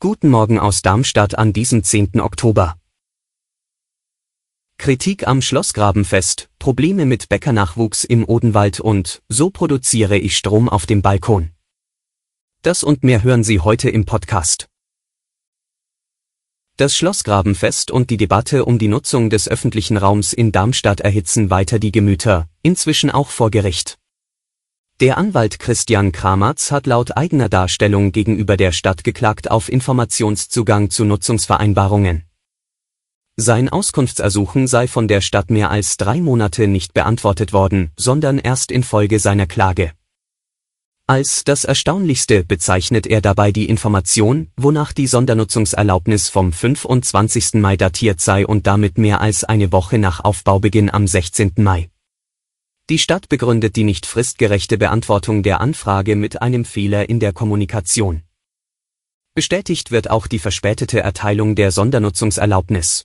Guten Morgen aus Darmstadt an diesem 10. Oktober. Kritik am Schlossgrabenfest, Probleme mit Bäckernachwuchs im Odenwald und so produziere ich Strom auf dem Balkon. Das und mehr hören Sie heute im Podcast. Das Schlossgrabenfest und die Debatte um die Nutzung des öffentlichen Raums in Darmstadt erhitzen weiter die Gemüter, inzwischen auch vor Gericht. Der Anwalt Christian Kramatz hat laut eigener Darstellung gegenüber der Stadt geklagt auf Informationszugang zu Nutzungsvereinbarungen. Sein Auskunftsersuchen sei von der Stadt mehr als drei Monate nicht beantwortet worden, sondern erst infolge seiner Klage. Als das Erstaunlichste bezeichnet er dabei die Information, wonach die Sondernutzungserlaubnis vom 25. Mai datiert sei und damit mehr als eine Woche nach Aufbaubeginn am 16. Mai. Die Stadt begründet die nicht fristgerechte Beantwortung der Anfrage mit einem Fehler in der Kommunikation. Bestätigt wird auch die verspätete Erteilung der Sondernutzungserlaubnis.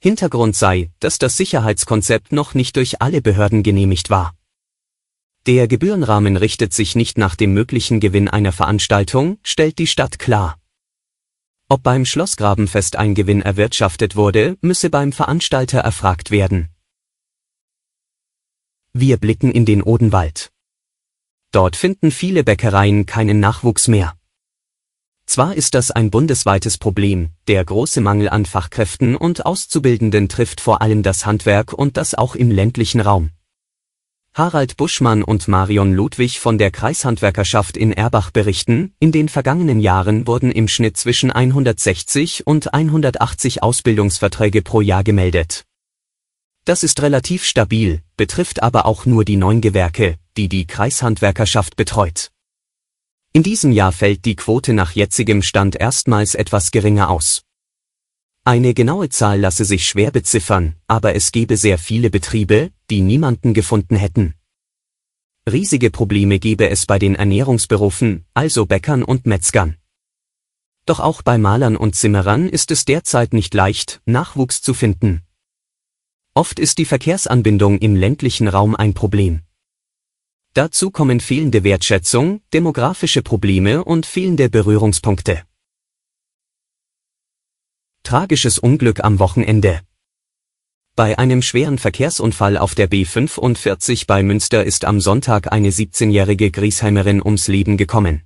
Hintergrund sei, dass das Sicherheitskonzept noch nicht durch alle Behörden genehmigt war. Der Gebührenrahmen richtet sich nicht nach dem möglichen Gewinn einer Veranstaltung, stellt die Stadt klar. Ob beim Schlossgrabenfest ein Gewinn erwirtschaftet wurde, müsse beim Veranstalter erfragt werden. Wir blicken in den Odenwald. Dort finden viele Bäckereien keinen Nachwuchs mehr. Zwar ist das ein bundesweites Problem, der große Mangel an Fachkräften und Auszubildenden trifft vor allem das Handwerk und das auch im ländlichen Raum. Harald Buschmann und Marion Ludwig von der Kreishandwerkerschaft in Erbach berichten, in den vergangenen Jahren wurden im Schnitt zwischen 160 und 180 Ausbildungsverträge pro Jahr gemeldet. Das ist relativ stabil, betrifft aber auch nur die neun Gewerke, die die Kreishandwerkerschaft betreut. In diesem Jahr fällt die Quote nach jetzigem Stand erstmals etwas geringer aus. Eine genaue Zahl lasse sich schwer beziffern, aber es gebe sehr viele Betriebe, die niemanden gefunden hätten. Riesige Probleme gebe es bei den Ernährungsberufen, also Bäckern und Metzgern. Doch auch bei Malern und Zimmerern ist es derzeit nicht leicht, Nachwuchs zu finden. Oft ist die Verkehrsanbindung im ländlichen Raum ein Problem. Dazu kommen fehlende Wertschätzung, demografische Probleme und fehlende Berührungspunkte. Tragisches Unglück am Wochenende. Bei einem schweren Verkehrsunfall auf der B45 bei Münster ist am Sonntag eine 17-jährige Griesheimerin ums Leben gekommen.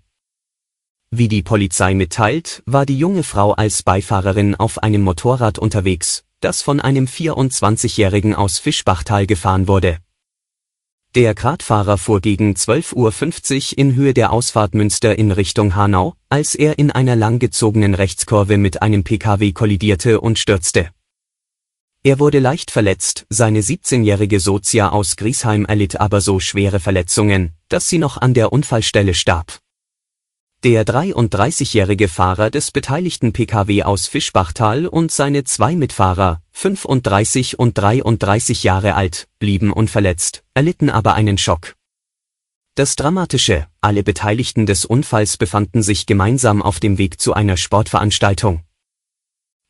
Wie die Polizei mitteilt, war die junge Frau als Beifahrerin auf einem Motorrad unterwegs, das von einem 24-Jährigen aus Fischbachtal gefahren wurde. Der Gradfahrer fuhr gegen 12.50 Uhr in Höhe der Ausfahrt Münster in Richtung Hanau, als er in einer langgezogenen Rechtskurve mit einem Pkw kollidierte und stürzte. Er wurde leicht verletzt, seine 17-jährige Sozia aus Griesheim erlitt aber so schwere Verletzungen, dass sie noch an der Unfallstelle starb. Der 33-jährige Fahrer des beteiligten Pkw aus Fischbachtal und seine zwei Mitfahrer, 35 und 33 Jahre alt, blieben unverletzt, erlitten aber einen Schock. Das Dramatische, alle Beteiligten des Unfalls befanden sich gemeinsam auf dem Weg zu einer Sportveranstaltung.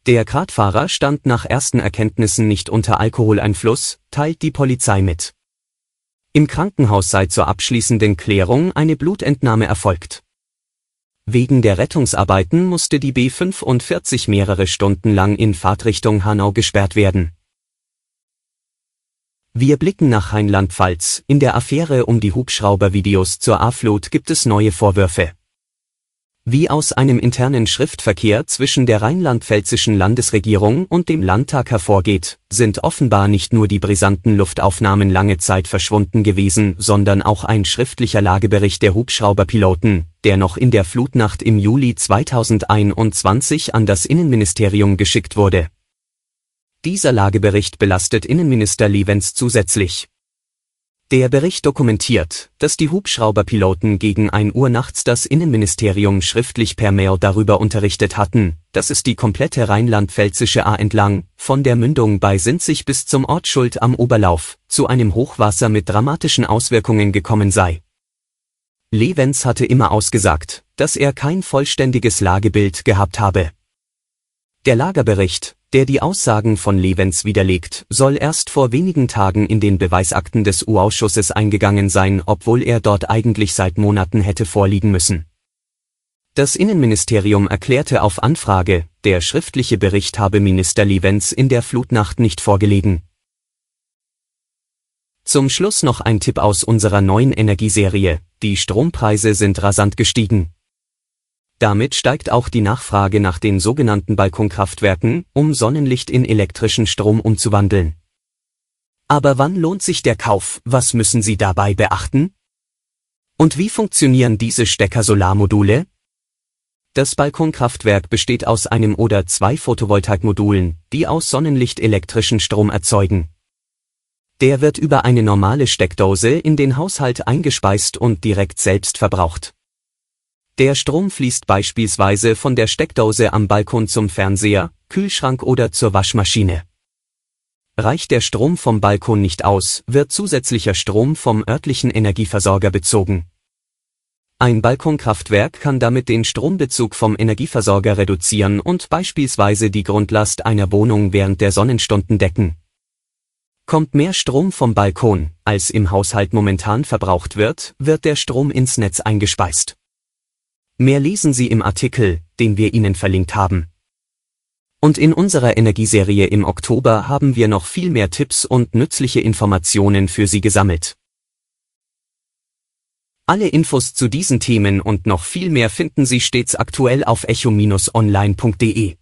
Der Kratfahrer stand nach ersten Erkenntnissen nicht unter Alkoholeinfluss, teilt die Polizei mit. Im Krankenhaus sei zur abschließenden Klärung eine Blutentnahme erfolgt. Wegen der Rettungsarbeiten musste die B45 mehrere Stunden lang in Fahrtrichtung Hanau gesperrt werden. Wir blicken nach Rheinland-Pfalz. In der Affäre um die Hubschraubervideos zur A-Flut gibt es neue Vorwürfe. Wie aus einem internen Schriftverkehr zwischen der rheinland-pfälzischen Landesregierung und dem Landtag hervorgeht, sind offenbar nicht nur die brisanten Luftaufnahmen lange Zeit verschwunden gewesen, sondern auch ein schriftlicher Lagebericht der Hubschrauberpiloten, der noch in der Flutnacht im Juli 2021 an das Innenministerium geschickt wurde. Dieser Lagebericht belastet Innenminister Levens zusätzlich. Der Bericht dokumentiert, dass die Hubschrauberpiloten gegen 1 Uhr nachts das Innenministerium schriftlich per Mail darüber unterrichtet hatten, dass es die komplette rheinland-pfälzische A entlang, von der Mündung bei Sinzig bis zum Ort Schuld am Oberlauf, zu einem Hochwasser mit dramatischen Auswirkungen gekommen sei. Levens hatte immer ausgesagt, dass er kein vollständiges Lagebild gehabt habe. Der Lagerbericht, der die Aussagen von Levens widerlegt, soll erst vor wenigen Tagen in den Beweisakten des U-Ausschusses eingegangen sein, obwohl er dort eigentlich seit Monaten hätte vorliegen müssen. Das Innenministerium erklärte auf Anfrage, der schriftliche Bericht habe Minister Levens in der Flutnacht nicht vorgelegen. Zum Schluss noch ein Tipp aus unserer neuen Energieserie. Die Strompreise sind rasant gestiegen. Damit steigt auch die Nachfrage nach den sogenannten Balkonkraftwerken, um Sonnenlicht in elektrischen Strom umzuwandeln. Aber wann lohnt sich der Kauf, was müssen Sie dabei beachten? Und wie funktionieren diese Stecker-Solarmodule? Das Balkonkraftwerk besteht aus einem oder zwei Photovoltaikmodulen, die aus Sonnenlicht elektrischen Strom erzeugen. Der wird über eine normale Steckdose in den Haushalt eingespeist und direkt selbst verbraucht. Der Strom fließt beispielsweise von der Steckdose am Balkon zum Fernseher, Kühlschrank oder zur Waschmaschine. Reicht der Strom vom Balkon nicht aus, wird zusätzlicher Strom vom örtlichen Energieversorger bezogen. Ein Balkonkraftwerk kann damit den Strombezug vom Energieversorger reduzieren und beispielsweise die Grundlast einer Wohnung während der Sonnenstunden decken. Kommt mehr Strom vom Balkon, als im Haushalt momentan verbraucht wird, wird der Strom ins Netz eingespeist. Mehr lesen Sie im Artikel, den wir Ihnen verlinkt haben. Und in unserer Energieserie im Oktober haben wir noch viel mehr Tipps und nützliche Informationen für Sie gesammelt. Alle Infos zu diesen Themen und noch viel mehr finden Sie stets aktuell auf echo-online.de.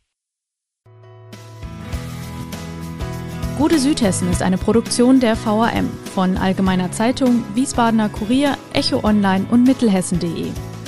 Gute Südhessen ist eine Produktion der VAM von Allgemeiner Zeitung, Wiesbadener Kurier, Echo Online und Mittelhessen.de.